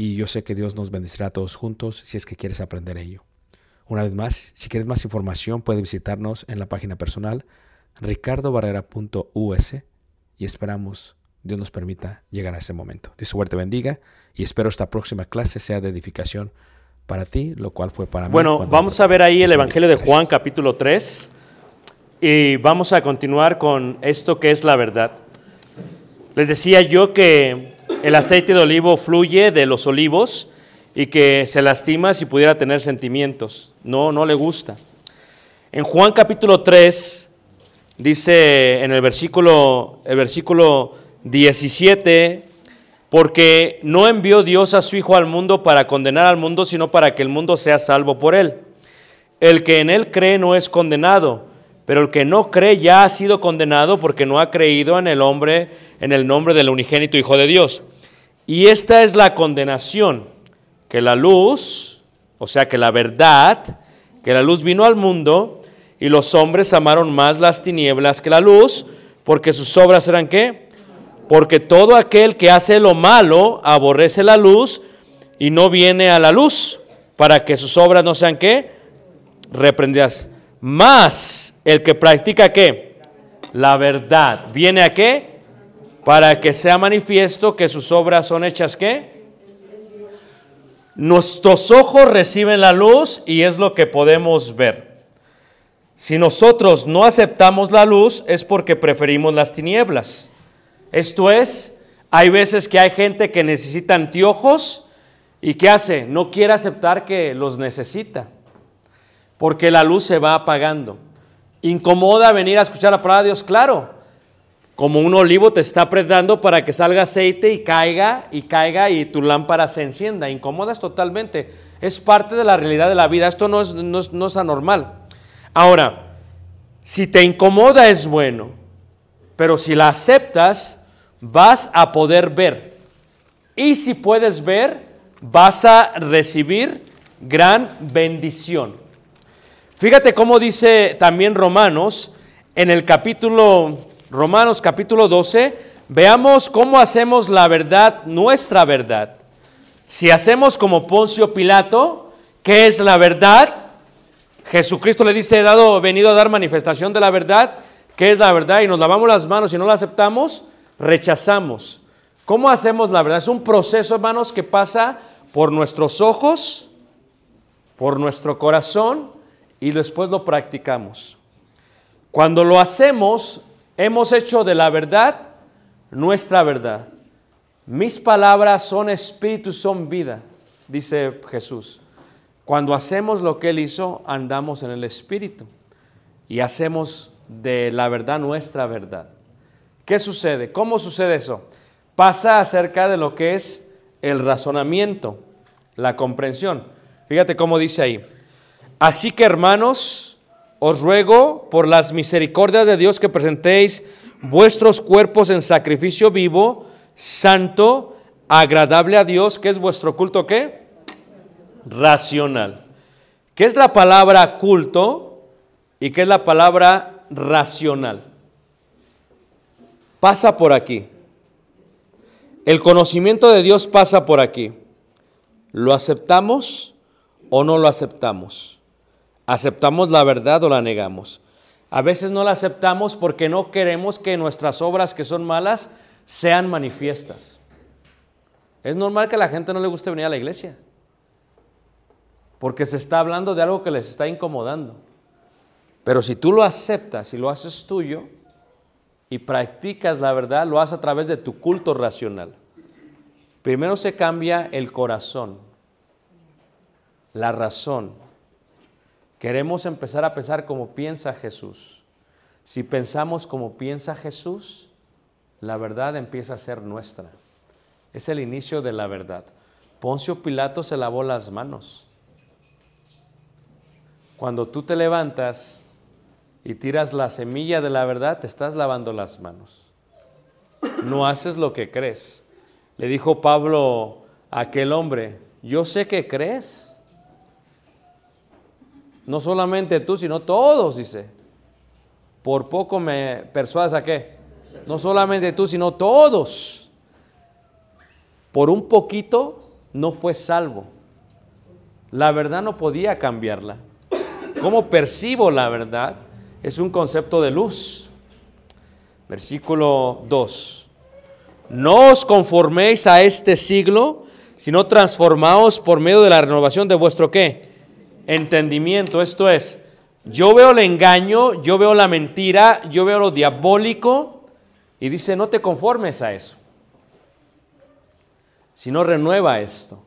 y yo sé que Dios nos bendecirá a todos juntos si es que quieres aprender ello. Una vez más, si quieres más información, puedes visitarnos en la página personal ricardobarrera.us y esperamos Dios nos permita llegar a ese momento. Dios suerte bendiga y espero esta próxima clase sea de edificación para ti, lo cual fue para mí. Bueno, vamos a ver ahí el Evangelio de. Juan capítulo 3 y vamos a continuar con esto que es la verdad. Les decía yo que el aceite de olivo fluye de los olivos y que se lastima si pudiera tener sentimientos. No, no le gusta. En Juan capítulo 3 dice en el versículo, el versículo 17, porque no envió Dios a su Hijo al mundo para condenar al mundo, sino para que el mundo sea salvo por él. El que en él cree no es condenado, pero el que no cree ya ha sido condenado porque no ha creído en el hombre, en el nombre del unigénito Hijo de Dios. Y esta es la condenación, que la luz, o sea que la verdad, que la luz vino al mundo y los hombres amaron más las tinieblas que la luz, porque sus obras eran qué? Porque todo aquel que hace lo malo aborrece la luz y no viene a la luz, para que sus obras no sean qué? Reprendidas. Más el que practica qué? La verdad. ¿Viene a qué? Para que sea manifiesto que sus obras son hechas qué? Nuestros ojos reciben la luz y es lo que podemos ver. Si nosotros no aceptamos la luz es porque preferimos las tinieblas. Esto es, hay veces que hay gente que necesita anteojos y ¿qué hace? No quiere aceptar que los necesita porque la luz se va apagando. Incomoda venir a escuchar la palabra de Dios, claro. Como un olivo te está apretando para que salga aceite y caiga y caiga y tu lámpara se encienda. Incomodas totalmente. Es parte de la realidad de la vida. Esto no es, no es, no es anormal. Ahora, si te incomoda es bueno, pero si la aceptas, vas a poder ver. Y si puedes ver, vas a recibir gran bendición. Fíjate cómo dice también Romanos en el capítulo, Romanos capítulo 12, veamos cómo hacemos la verdad, nuestra verdad. Si hacemos como Poncio Pilato, ¿qué es la verdad? Jesucristo le dice, he dado, venido a dar manifestación de la verdad, ¿qué es la verdad? Y nos lavamos las manos y no la aceptamos, rechazamos. ¿Cómo hacemos la verdad? Es un proceso, hermanos, que pasa por nuestros ojos, por nuestro corazón y después lo practicamos. Cuando lo hacemos, hemos hecho de la verdad nuestra verdad. Mis palabras son espíritu, son vida, dice Jesús. Cuando hacemos lo que Él hizo, andamos en el espíritu y hacemos de la verdad nuestra verdad. ¿Qué sucede? ¿Cómo sucede eso? Pasa acerca de lo que es el razonamiento, la comprensión. Fíjate cómo dice ahí. Así que hermanos, os ruego por las misericordias de Dios que presentéis vuestros cuerpos en sacrificio vivo, santo, agradable a Dios, que es vuestro culto qué? Racional. ¿Qué es la palabra culto y qué es la palabra racional? Pasa por aquí. El conocimiento de Dios pasa por aquí. ¿Lo aceptamos o no lo aceptamos? ¿Aceptamos la verdad o la negamos? A veces no la aceptamos porque no queremos que nuestras obras que son malas sean manifiestas. Es normal que a la gente no le guste venir a la iglesia, porque se está hablando de algo que les está incomodando. Pero si tú lo aceptas y lo haces tuyo y practicas la verdad, lo haces a través de tu culto racional. Primero se cambia el corazón, la razón. Queremos empezar a pensar como piensa Jesús. Si pensamos como piensa Jesús, la verdad empieza a ser nuestra. Es el inicio de la verdad. Poncio Pilato se lavó las manos. Cuando tú te levantas y tiras la semilla de la verdad, te estás lavando las manos. No haces lo que crees. Le dijo Pablo a aquel hombre, yo sé que crees. No solamente tú, sino todos, dice. Por poco me persuades a qué. No solamente tú, sino todos. Por un poquito no fue salvo. La verdad no podía cambiarla. ¿Cómo percibo la verdad? Es un concepto de luz. Versículo 2. No os conforméis a este siglo, sino transformaos por medio de la renovación de vuestro qué? Entendimiento. Esto es, yo veo el engaño, yo veo la mentira, yo veo lo diabólico y dice, no te conformes a eso, sino renueva esto.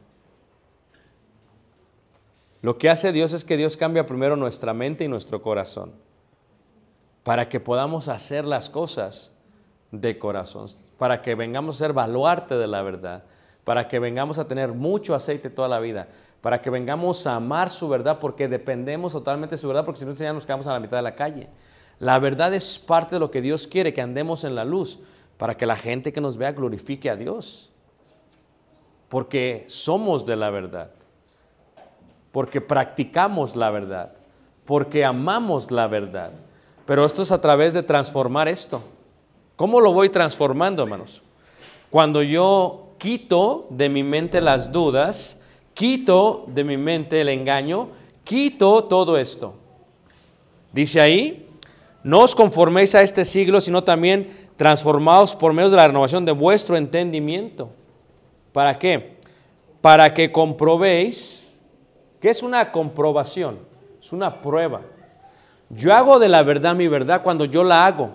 Lo que hace Dios es que Dios cambia primero nuestra mente y nuestro corazón para que podamos hacer las cosas de corazón, para que vengamos a ser baluarte de la verdad, para que vengamos a tener mucho aceite toda la vida, para que vengamos a amar su verdad, porque dependemos totalmente de su verdad, porque si no nos quedamos a la mitad de la calle. La verdad es parte de lo que Dios quiere, que andemos en la luz, para que la gente que nos vea glorifique a Dios, porque somos de la verdad, porque practicamos la verdad, porque amamos la verdad. Pero esto es a través de transformar esto. ¿Cómo lo voy transformando, hermanos? Cuando yo quito de mi mente las dudas, quito de mi mente el engaño, quito todo esto. Dice ahí, no os conforméis a este siglo, sino también transformaos por medio de la renovación de vuestro entendimiento. ¿Para qué? para que comprobéis, que es una comprobación, es una prueba. Yo hago de la verdad mi verdad cuando yo la hago.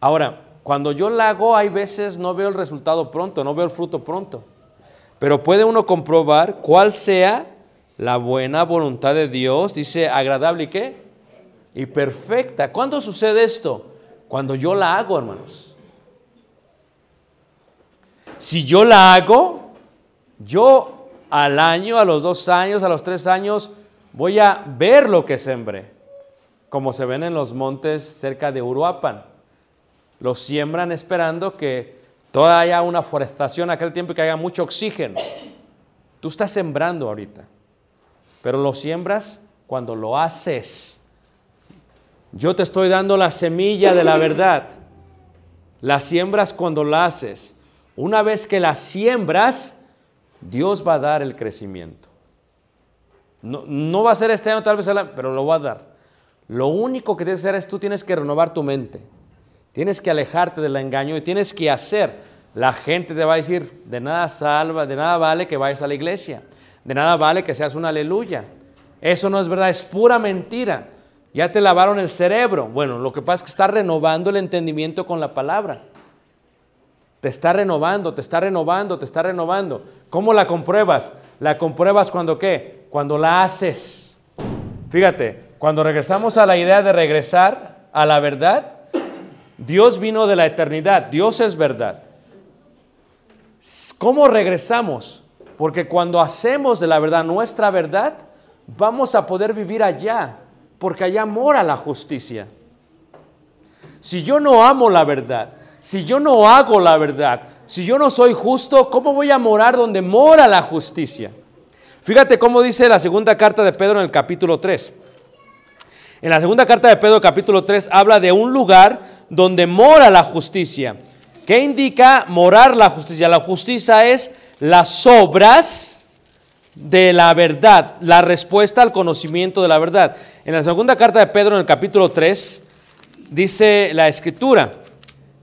Ahora, cuando yo la hago, hay veces no veo el resultado pronto, no veo el fruto pronto. Pero puede uno comprobar cuál sea la buena voluntad de Dios, dice agradable y qué? Y perfecta. ¿Cuándo sucede esto? Cuando yo la hago, hermanos. Si yo la hago, yo al año, a los dos años, a los tres años, voy a ver lo que sembré, como se ven en los montes cerca de Uruapan. Lo siembran esperando que toda haya una forestación aquel tiempo que haya mucho oxígeno. Tú estás sembrando ahorita, pero lo siembras cuando lo haces. Yo te estoy dando la semilla de la verdad. La siembras cuando la haces. Una vez que la siembras, Dios va a dar el crecimiento. No, no va a ser este año, tal vez, pero lo va a dar. Lo único que tienes que hacer es tú tienes que renovar tu mente. Tienes que alejarte del engaño y tienes que hacer. La gente te va a decir, de nada salva, de nada vale que vayas a la iglesia. De nada vale que seas una aleluya. Eso no es verdad, es pura mentira. Ya te lavaron el cerebro. Bueno, lo que pasa es que está renovando el entendimiento con la palabra. Te está renovando, te está renovando, te está renovando. ¿Cómo la compruebas? La compruebas cuando qué? Cuando la haces. Fíjate, cuando regresamos a la idea de regresar a la verdad, Dios vino de la eternidad, Dios es verdad. ¿Cómo regresamos? Porque cuando hacemos de la verdad nuestra verdad, vamos a poder vivir allá, porque allá mora la justicia. Si yo no amo la verdad, si yo no hago la verdad, si yo no soy justo, ¿cómo voy a morar donde mora la justicia? Fíjate cómo dice la segunda carta de Pedro en el capítulo 3. En la segunda carta de Pedro capítulo 3 habla de un lugar donde mora la justicia. ¿Qué indica morar la justicia? La justicia es las obras de la verdad, la respuesta al conocimiento de la verdad. En la segunda carta de Pedro, en el capítulo 3, dice la escritura,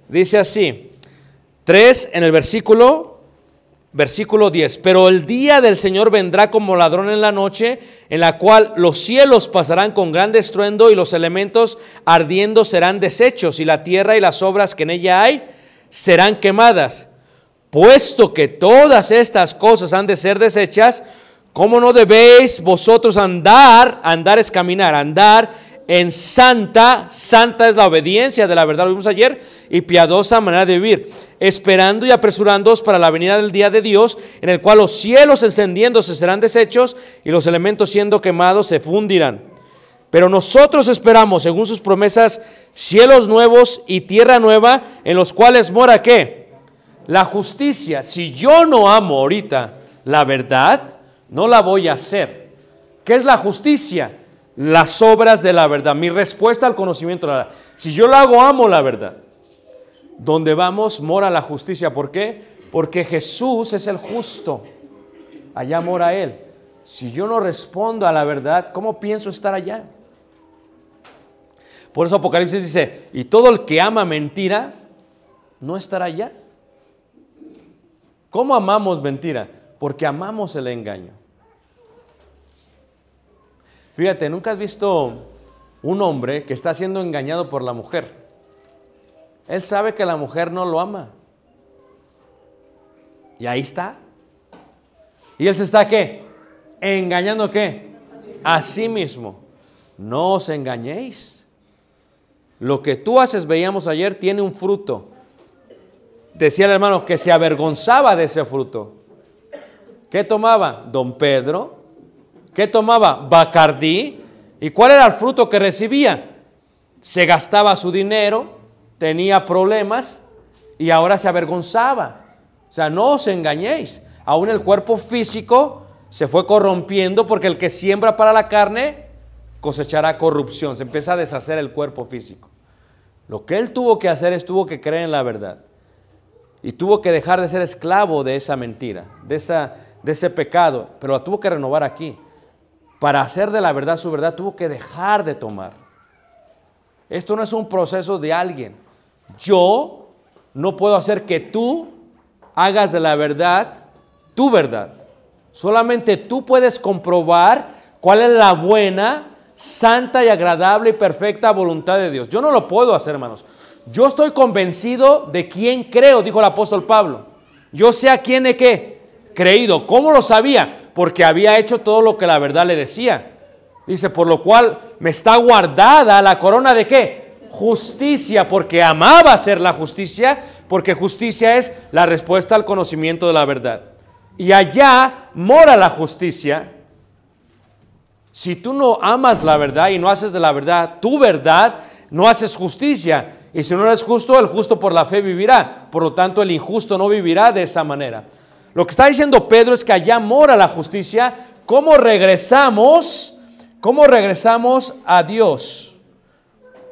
dice así, 3 en el versículo Versículo 10. Pero el día del Señor vendrá como ladrón en la noche, en la cual los cielos pasarán con gran estruendo y los elementos ardiendo serán deshechos y la tierra y las obras que en ella hay serán quemadas. Puesto que todas estas cosas han de ser deshechas, ¿cómo no debéis vosotros andar? Andar es caminar, andar en santa, santa es la obediencia de la verdad, lo vimos ayer, y piadosa manera de vivir, esperando y apresurándoos para la venida del día de Dios, en el cual los cielos encendiéndose serán deshechos y los elementos siendo quemados se fundirán. Pero nosotros esperamos, según sus promesas, cielos nuevos y tierra nueva, en los cuales mora qué? La justicia. Si yo no amo ahorita la verdad, no la voy a hacer. ¿Qué es la justicia? Las obras de la verdad, mi respuesta al conocimiento de la verdad. Si yo lo hago, amo la verdad. Donde vamos, mora la justicia. ¿Por qué? Porque Jesús es el justo. Allá mora Él. Si yo no respondo a la verdad, ¿cómo pienso estar allá? Por eso Apocalipsis dice, y todo el que ama mentira, no estará allá. ¿Cómo amamos mentira? Porque amamos el engaño. Fíjate, nunca has visto un hombre que está siendo engañado por la mujer. Él sabe que la mujer no lo ama. Y ahí está. ¿Y él se está qué? ¿Engañando qué? A sí mismo. No os engañéis. Lo que tú haces, veíamos ayer, tiene un fruto. Decía el hermano que se avergonzaba de ese fruto. ¿Qué tomaba? Don Pedro ¿Qué tomaba? Bacardí. ¿Y cuál era el fruto que recibía? Se gastaba su dinero, tenía problemas y ahora se avergonzaba. O sea, no os engañéis. Aún el cuerpo físico se fue corrompiendo porque el que siembra para la carne cosechará corrupción. Se empieza a deshacer el cuerpo físico. Lo que él tuvo que hacer es tuvo que creer en la verdad. Y tuvo que dejar de ser esclavo de esa mentira, de, esa, de ese pecado. Pero la tuvo que renovar aquí para hacer de la verdad su verdad, tuvo que dejar de tomar. Esto no es un proceso de alguien. Yo no puedo hacer que tú hagas de la verdad tu verdad. Solamente tú puedes comprobar cuál es la buena, santa y agradable y perfecta voluntad de Dios. Yo no lo puedo hacer, hermanos. Yo estoy convencido de quién creo, dijo el apóstol Pablo. Yo sé a quién he qué creído. ¿Cómo lo sabía? Porque había hecho todo lo que la verdad le decía. Dice, por lo cual me está guardada la corona de qué? Justicia, porque amaba hacer la justicia, porque justicia es la respuesta al conocimiento de la verdad. Y allá mora la justicia. Si tú no amas la verdad y no haces de la verdad tu verdad, no haces justicia. Y si no eres justo, el justo por la fe vivirá. Por lo tanto, el injusto no vivirá de esa manera. Lo que está diciendo Pedro es que allá mora la justicia. ¿Cómo regresamos? ¿Cómo regresamos a Dios?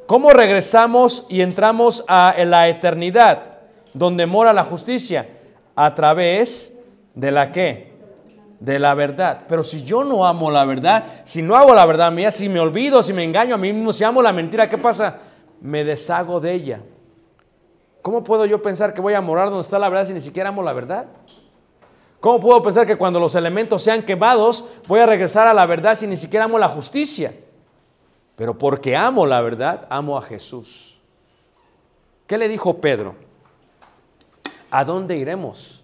¿Cómo regresamos y entramos a la eternidad, donde mora la justicia? A través de la qué? De la verdad. Pero si yo no amo la verdad, si no hago la verdad mía, si me olvido, si me engaño a mí mismo, si amo la mentira, ¿qué pasa? Me deshago de ella. ¿Cómo puedo yo pensar que voy a morar donde está la verdad si ni siquiera amo la verdad? ¿Cómo puedo pensar que cuando los elementos sean quemados voy a regresar a la verdad si ni siquiera amo la justicia? Pero porque amo la verdad, amo a Jesús. ¿Qué le dijo Pedro? ¿A dónde iremos?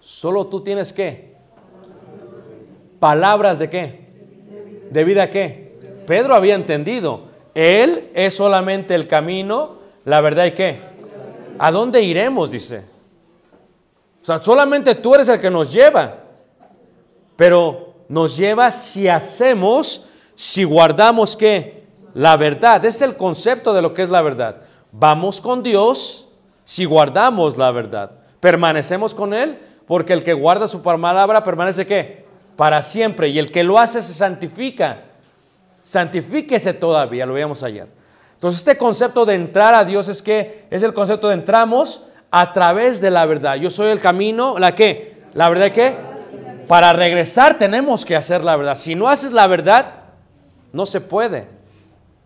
Solo tú tienes qué? Palabras de qué? ¿De vida qué? Pedro había entendido. Él es solamente el camino, la verdad y qué. ¿A dónde iremos? Dice. O sea, solamente tú eres el que nos lleva. Pero nos lleva si hacemos, si guardamos qué? La verdad. Es el concepto de lo que es la verdad. Vamos con Dios si guardamos la verdad. Permanecemos con Él porque el que guarda su palabra permanece qué? Para siempre. Y el que lo hace se santifica. Santifíquese todavía, lo veíamos ayer. Entonces este concepto de entrar a Dios es que es el concepto de entramos a través de la verdad. Yo soy el camino, ¿la qué? ¿La verdad qué? Para regresar tenemos que hacer la verdad. Si no haces la verdad, no se puede.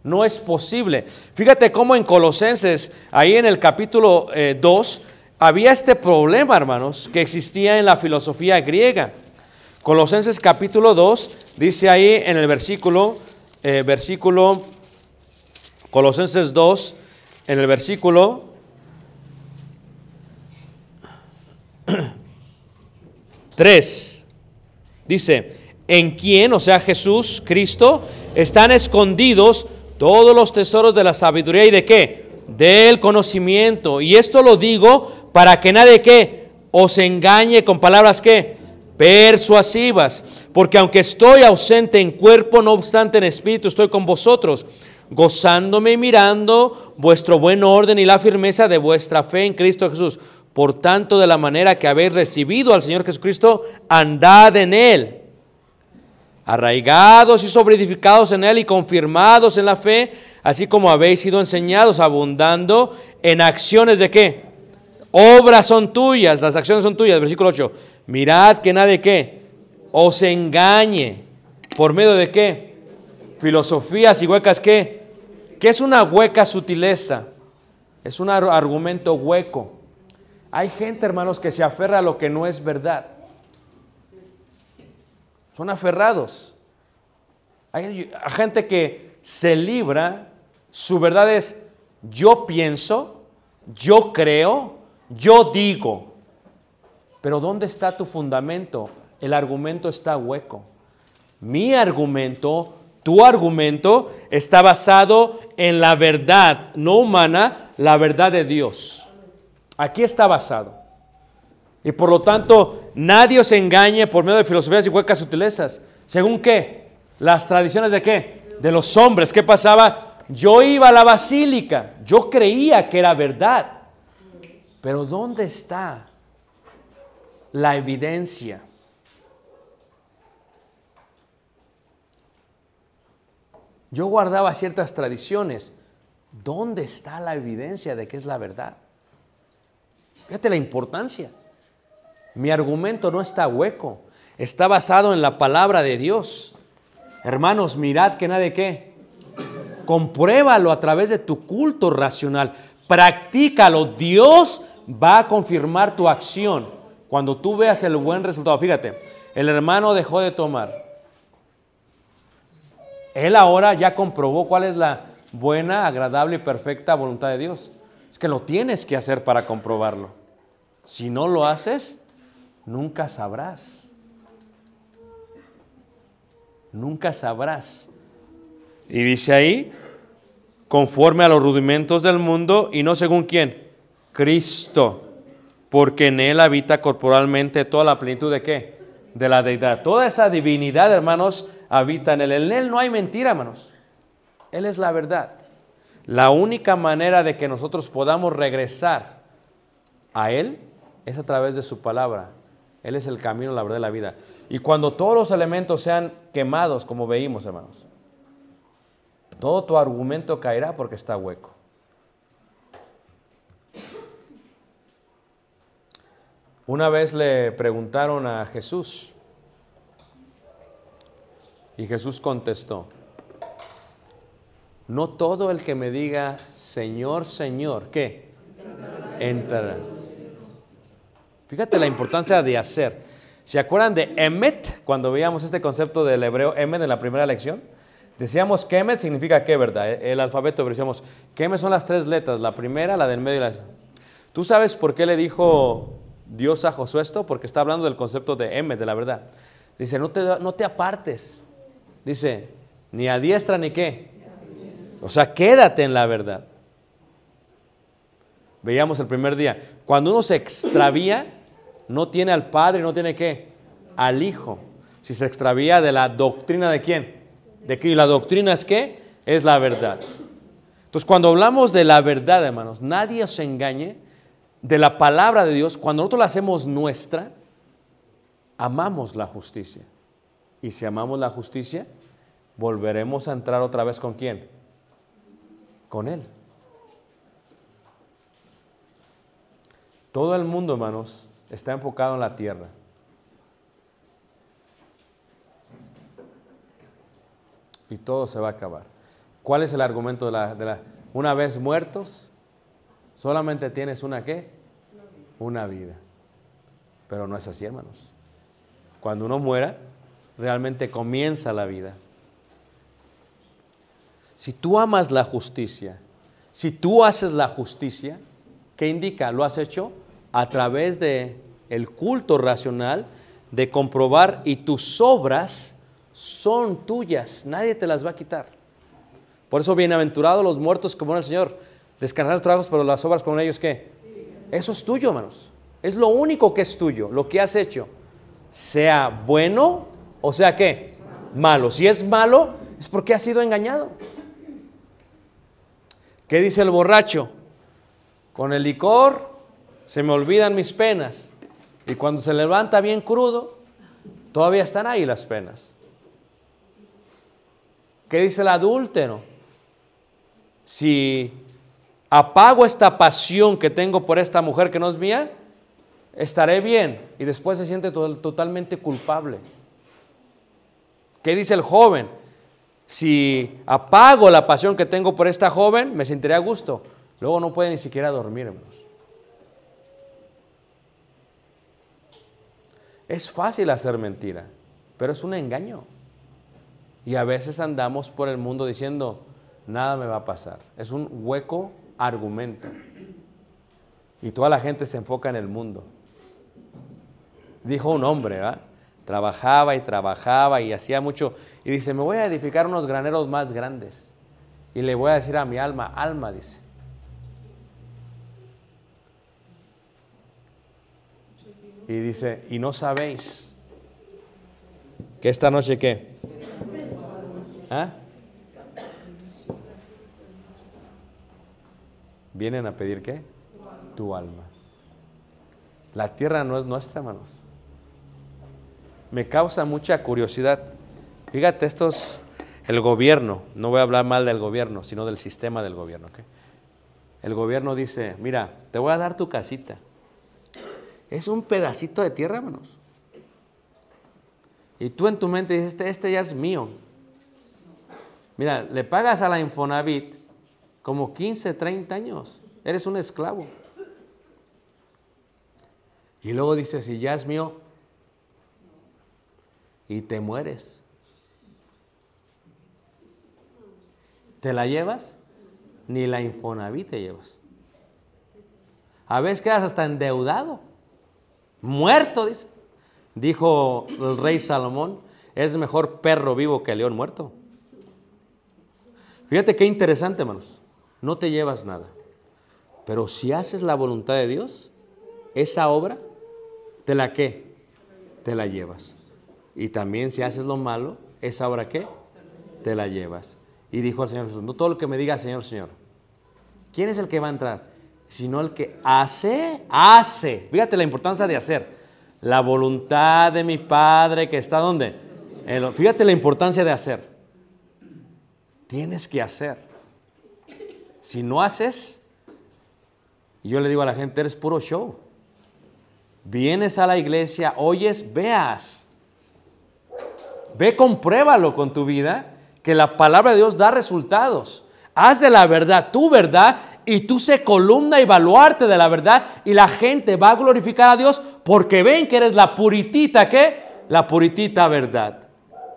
No es posible. Fíjate cómo en Colosenses, ahí en el capítulo 2, había este problema, hermanos, que existía en la filosofía griega. Colosenses capítulo 2 dice ahí en el versículo, eh, versículo, Colosenses 2, en el versículo 3, dice, en quien, o sea Jesús, Cristo, están escondidos todos los tesoros de la sabiduría y de qué? Del conocimiento. Y esto lo digo para que nadie que os engañe con palabras que persuasivas, porque aunque estoy ausente en cuerpo, no obstante en espíritu estoy con vosotros, gozándome y mirando vuestro buen orden y la firmeza de vuestra fe en Cristo Jesús. Por tanto, de la manera que habéis recibido al Señor Jesucristo, andad en Él, arraigados y sobreedificados en Él y confirmados en la fe, así como habéis sido enseñados, abundando en acciones de qué? Obras son tuyas, las acciones son tuyas. Versículo 8. Mirad que nadie qué? Os engañe. ¿Por medio de qué? Filosofías y huecas qué? ¿Qué es una hueca sutileza? Es un argumento hueco. Hay gente, hermanos, que se aferra a lo que no es verdad. Son aferrados. Hay gente que se libra, su verdad es yo pienso, yo creo, yo digo. Pero ¿dónde está tu fundamento? El argumento está hueco. Mi argumento, tu argumento, está basado en la verdad, no humana, la verdad de Dios. Aquí está basado. Y por lo tanto, nadie os engañe por medio de filosofías y huecas sutilezas. ¿Según qué? Las tradiciones de qué? De los hombres. ¿Qué pasaba? Yo iba a la basílica. Yo creía que era verdad. Pero ¿dónde está la evidencia? Yo guardaba ciertas tradiciones. ¿Dónde está la evidencia de que es la verdad? Fíjate la importancia. Mi argumento no está hueco, está basado en la palabra de Dios. Hermanos, mirad que nadie qué. Compruébalo a través de tu culto racional. Practícalo. Dios va a confirmar tu acción Cuando tú veas el buen resultado, fíjate, el hermano dejó de tomar. Él ahora ya comprobó cuál es la buena, agradable y perfecta voluntad de Dios. Es que lo tienes que hacer para comprobarlo. Si no lo haces, nunca sabrás. Nunca sabrás. Y dice ahí, conforme a los rudimentos del mundo y no según quién, Cristo, porque en Él habita corporalmente toda la plenitud de qué? De la deidad. Toda esa divinidad, hermanos, habita en Él. En Él no hay mentira, hermanos. Él es la verdad. La única manera de que nosotros podamos regresar a Él es a través de su palabra. Él es el camino, la verdad y la vida. Y cuando todos los elementos sean quemados, como veímos, hermanos, todo tu argumento caerá porque está hueco. Una vez le preguntaron a Jesús y Jesús contestó, no todo el que me diga, Señor, Señor, ¿qué? Entrará. Fíjate la importancia de hacer. ¿Se acuerdan de Emet cuando veíamos este concepto del hebreo Emet en la primera lección? Decíamos que Emet significa qué, ¿verdad? El alfabeto, pero decíamos que Emet son las tres letras, la primera, la del medio y la... ¿Tú sabes por qué le dijo Dios a Josué esto? Porque está hablando del concepto de Emet, de la verdad. Dice, no te, no te apartes. Dice, ni a diestra ni qué. O sea, quédate en la verdad. Veíamos el primer día. Cuando uno se extravía, no tiene al Padre, no tiene qué, al Hijo. Si se extravía de la doctrina de quién, de que la doctrina es qué, es la verdad. Entonces, cuando hablamos de la verdad, hermanos, nadie os engañe de la palabra de Dios. Cuando nosotros la hacemos nuestra, amamos la justicia. Y si amamos la justicia, volveremos a entrar otra vez con quién? Con Él. Todo el mundo, hermanos, está enfocado en la tierra. Y todo se va a acabar. ¿Cuál es el argumento de la, de la, una vez muertos? Solamente tienes una qué? Una vida. Pero no es así, hermanos. Cuando uno muera, realmente comienza la vida. Si tú amas la justicia, si tú haces la justicia, ¿qué indica? ¿Lo has hecho? a través de el culto racional de comprobar y tus obras son tuyas, nadie te las va a quitar. Por eso bienaventurados los muertos como el Señor, descansar los trabajos, pero las obras con ellos qué? Eso es tuyo, hermanos. Es lo único que es tuyo, lo que has hecho. Sea bueno o sea qué? Malo. Si es malo, es porque has sido engañado. ¿Qué dice el borracho? Con el licor se me olvidan mis penas. Y cuando se levanta bien crudo, todavía están ahí las penas. ¿Qué dice el adúltero? Si apago esta pasión que tengo por esta mujer que no es mía, estaré bien. Y después se siente totalmente culpable. ¿Qué dice el joven? Si apago la pasión que tengo por esta joven, me sentiré a gusto. Luego no puede ni siquiera dormir. Es fácil hacer mentira, pero es un engaño. Y a veces andamos por el mundo diciendo, nada me va a pasar. Es un hueco argumento. Y toda la gente se enfoca en el mundo. Dijo un hombre, ¿verdad? Trabajaba y trabajaba y hacía mucho. Y dice, me voy a edificar unos graneros más grandes. Y le voy a decir a mi alma, alma, dice, Y dice, y no sabéis que esta noche qué? ¿Ah? Vienen a pedir qué? Tu alma. La tierra no es nuestra, hermanos. Me causa mucha curiosidad. Fíjate, estos, el gobierno, no voy a hablar mal del gobierno, sino del sistema del gobierno. El gobierno dice, mira, te voy a dar tu casita. Es un pedacito de tierra, hermanos. Y tú en tu mente dices, este, este ya es mío. Mira, le pagas a la Infonavit como 15, 30 años. Eres un esclavo. Y luego dice, si ya es mío, y te mueres, ¿te la llevas? Ni la Infonavit te llevas. A veces quedas hasta endeudado, muerto, dice. Dijo el rey Salomón, es mejor perro vivo que león muerto. Fíjate qué interesante, hermanos. No te llevas nada. Pero si haces la voluntad de Dios, esa obra, ¿te la qué? Te la llevas. Y también si haces lo malo, esa obra qué? Te la llevas. Y dijo el Señor Jesús, no todo lo que me diga Señor, Señor. ¿Quién es el que va a entrar? Sino el que hace, hace. Fíjate la importancia de hacer. La voluntad de mi Padre que está donde. Fíjate la importancia de hacer. Tienes que hacer. Si no haces, yo le digo a la gente, eres puro show. Vienes a la iglesia, oyes, veas. Ve, compruébalo con tu vida, que la palabra de Dios da resultados. Haz de la verdad tu verdad y tú se columna y baluarte de la verdad y la gente va a glorificar a Dios porque ven que eres la puritita, ¿qué? La puritita verdad.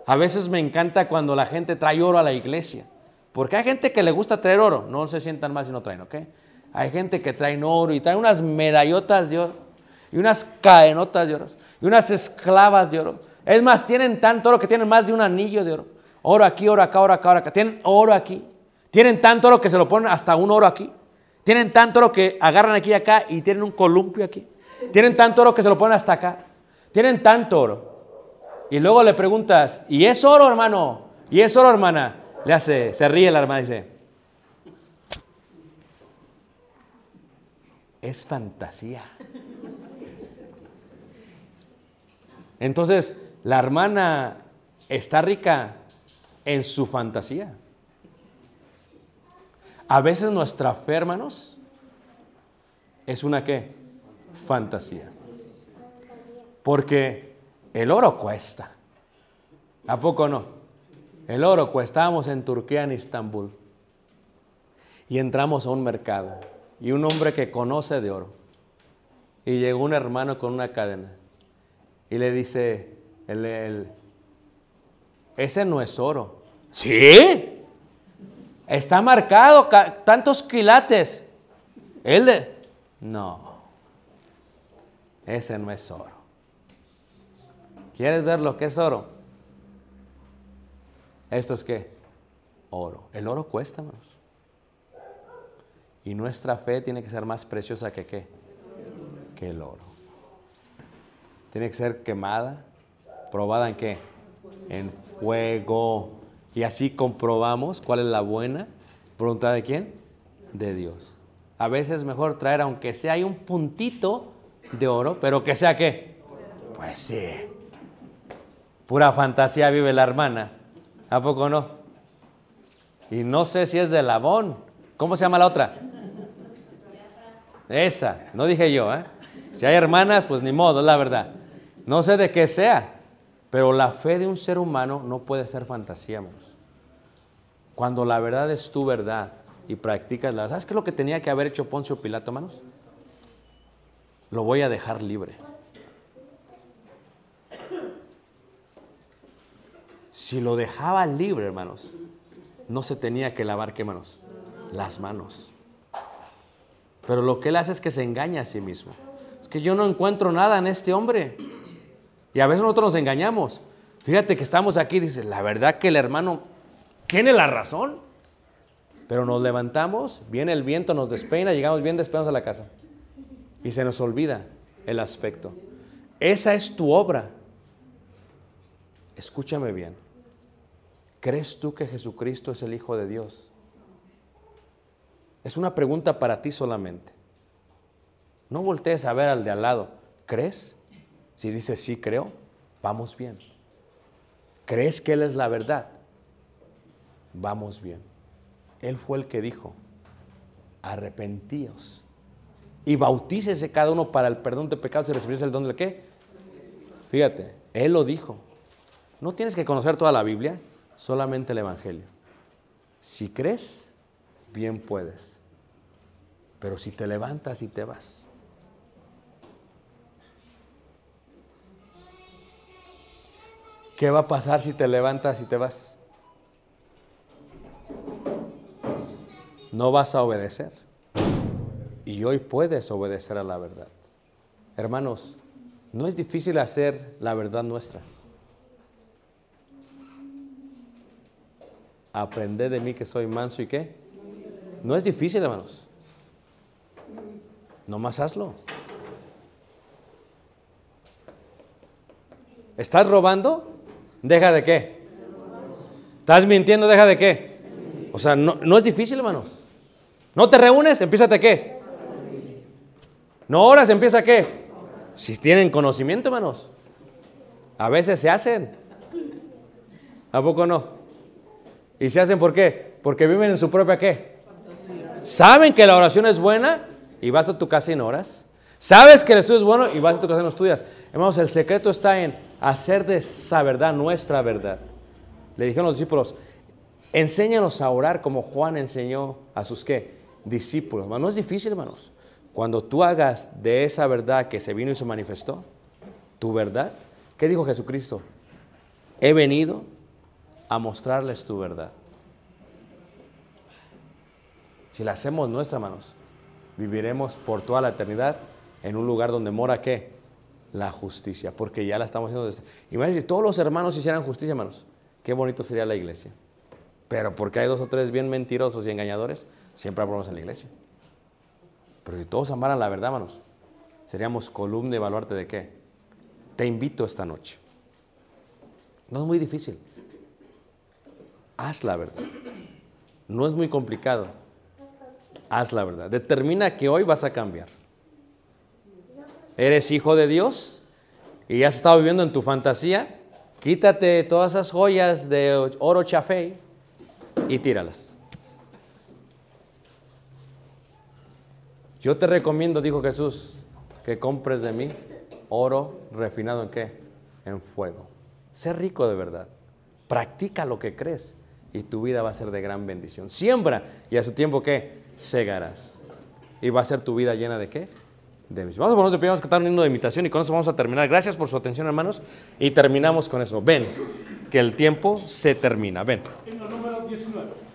A veces me encanta cuando la gente trae oro a la iglesia. Porque hay gente que le gusta traer oro. No se sientan mal si no traen, ¿ok? Hay gente que trae oro y trae unas medallotas de oro. Y unas cadenotas de oro. Y unas esclavas de oro. Es más, tienen tanto oro que tienen más de un anillo de oro. Oro aquí, oro acá, oro acá, oro acá. Tienen oro aquí. Tienen tanto oro que se lo ponen hasta un oro aquí. Tienen tanto oro que agarran aquí y acá y tienen un columpio aquí. Tienen tanto oro que se lo ponen hasta acá. Tienen tanto oro. Y luego le preguntas, ¿y es oro, hermano? ¿Y es oro, hermana? Le hace, se ríe la hermana y dice, es fantasía. Entonces, la hermana está rica en su fantasía. A veces nuestra fe, hermanos, es una qué? Fantasía. Porque el oro cuesta. ¿A poco no? El oro cuesta. Estábamos en Turquía, en Estambul. Y entramos a un mercado. Y un hombre que conoce de oro. Y llegó un hermano con una cadena. Y le dice, el, ese no es oro. ¿Sí? Está marcado, tantos quilates. Él de... No. Ese no es oro. ¿Quieres ver lo que es oro? ¿Esto es qué? Oro. El oro cuesta, hermanos. Y nuestra fe tiene que ser más preciosa que qué? Que el oro. Tiene que ser quemada, probada en qué? En fuego. Y así comprobamos cuál es la buena voluntad de quién? De Dios. A veces es mejor traer, aunque sea hay un puntito de oro, pero que sea qué? Pues sí. Pura fantasía vive la hermana. ¿A poco no? Y no sé si es de Labón. ¿Cómo se llama la otra? Esa, no dije yo, ¿eh? Si hay hermanas, pues ni modo, la verdad. No sé de qué sea, pero la fe de un ser humano no puede ser fantasía, Cuando la verdad es tu verdad y practicas la ¿sabes qué es lo que tenía que haber hecho Poncio Pilato, hermanos? Lo voy a dejar libre. Si lo dejaba libre, hermanos, no se tenía que lavar, ¿qué manos? Las manos. Pero lo que él hace es que se engaña a sí mismo. Es que yo no encuentro nada en este hombre. Y a veces nosotros nos engañamos. Fíjate que estamos aquí, dice, la verdad que el hermano tiene la razón. Pero nos levantamos, viene el viento, nos despeina, llegamos bien despeinados a la casa. Y se nos olvida el aspecto. Esa es tu obra. Escúchame bien. ¿Crees tú que Jesucristo es el Hijo de Dios? Es una pregunta para ti solamente. No voltees a ver al de al lado. ¿Crees? Si dices sí creo, vamos bien. ¿Crees que Él es la verdad? Vamos bien. Él fue el que dijo, arrepentíos y bautícese cada uno para el perdón de pecados y recibirse el don del qué. Fíjate, Él lo dijo. No tienes que conocer toda la Biblia, solamente el Evangelio. Si crees, bien puedes. Pero si te levantas y te vas, ¿Qué va a pasar si te levantas y te vas? No vas a obedecer. Y hoy puedes obedecer a la verdad. Hermanos, no es difícil hacer la verdad nuestra. Aprended de mí que soy manso y qué. No es difícil, hermanos. Nomás hazlo. ¿Estás robando? ¿Deja de qué? ¿Estás mintiendo? ¿Deja de qué? O sea, no, no es difícil, hermanos. ¿No te reúnes? Empieza a qué? ¿No oras? Empieza qué? Si tienen conocimiento, hermanos. A veces se hacen. ¿A poco no? ¿Y se hacen por qué? Porque viven en su propia qué? Saben que la oración es buena y vas a tu casa y no oras. Sabes que el estudio es bueno y vas a tu casa y no estudias. Hermanos, el secreto está en hacer de esa verdad nuestra verdad. Le dijeron los discípulos, enséñanos a orar como Juan enseñó a sus qué? Discípulos. No es difícil, hermanos. Cuando tú hagas de esa verdad que se vino y se manifestó, tu verdad, ¿qué dijo Jesucristo? He venido a mostrarles tu verdad. Si la hacemos nuestra, hermanos, viviremos por toda la eternidad en un lugar donde mora qué? La justicia, porque ya la estamos haciendo desde... Imagínense, si todos los hermanos hicieran justicia, hermanos, qué bonito sería la iglesia. Pero porque hay dos o tres bien mentirosos y engañadores, siempre hablamos en la iglesia. Pero si todos amaran la verdad, hermanos, seríamos columna y baluarte de qué? Te invito esta noche. No es muy difícil. Haz la verdad. No es muy complicado. Haz la verdad. Determina que hoy vas a cambiar. Eres hijo de Dios y has estado viviendo en tu fantasía. Quítate todas esas joyas de oro chafé y tíralas. Yo te recomiendo, dijo Jesús, que compres de mí oro refinado en qué? En fuego. Sé rico de verdad. Practica lo que crees y tu vida va a ser de gran bendición. Siembra y a su tiempo qué? Segarás. Y va a ser tu vida llena de qué? Vamos a ponernos de pie, vamos a cantar un himno de imitación y con eso vamos a terminar. Gracias por su atención, hermanos. Y terminamos con eso. Ven, que el tiempo se termina. Ven. Himno número 19.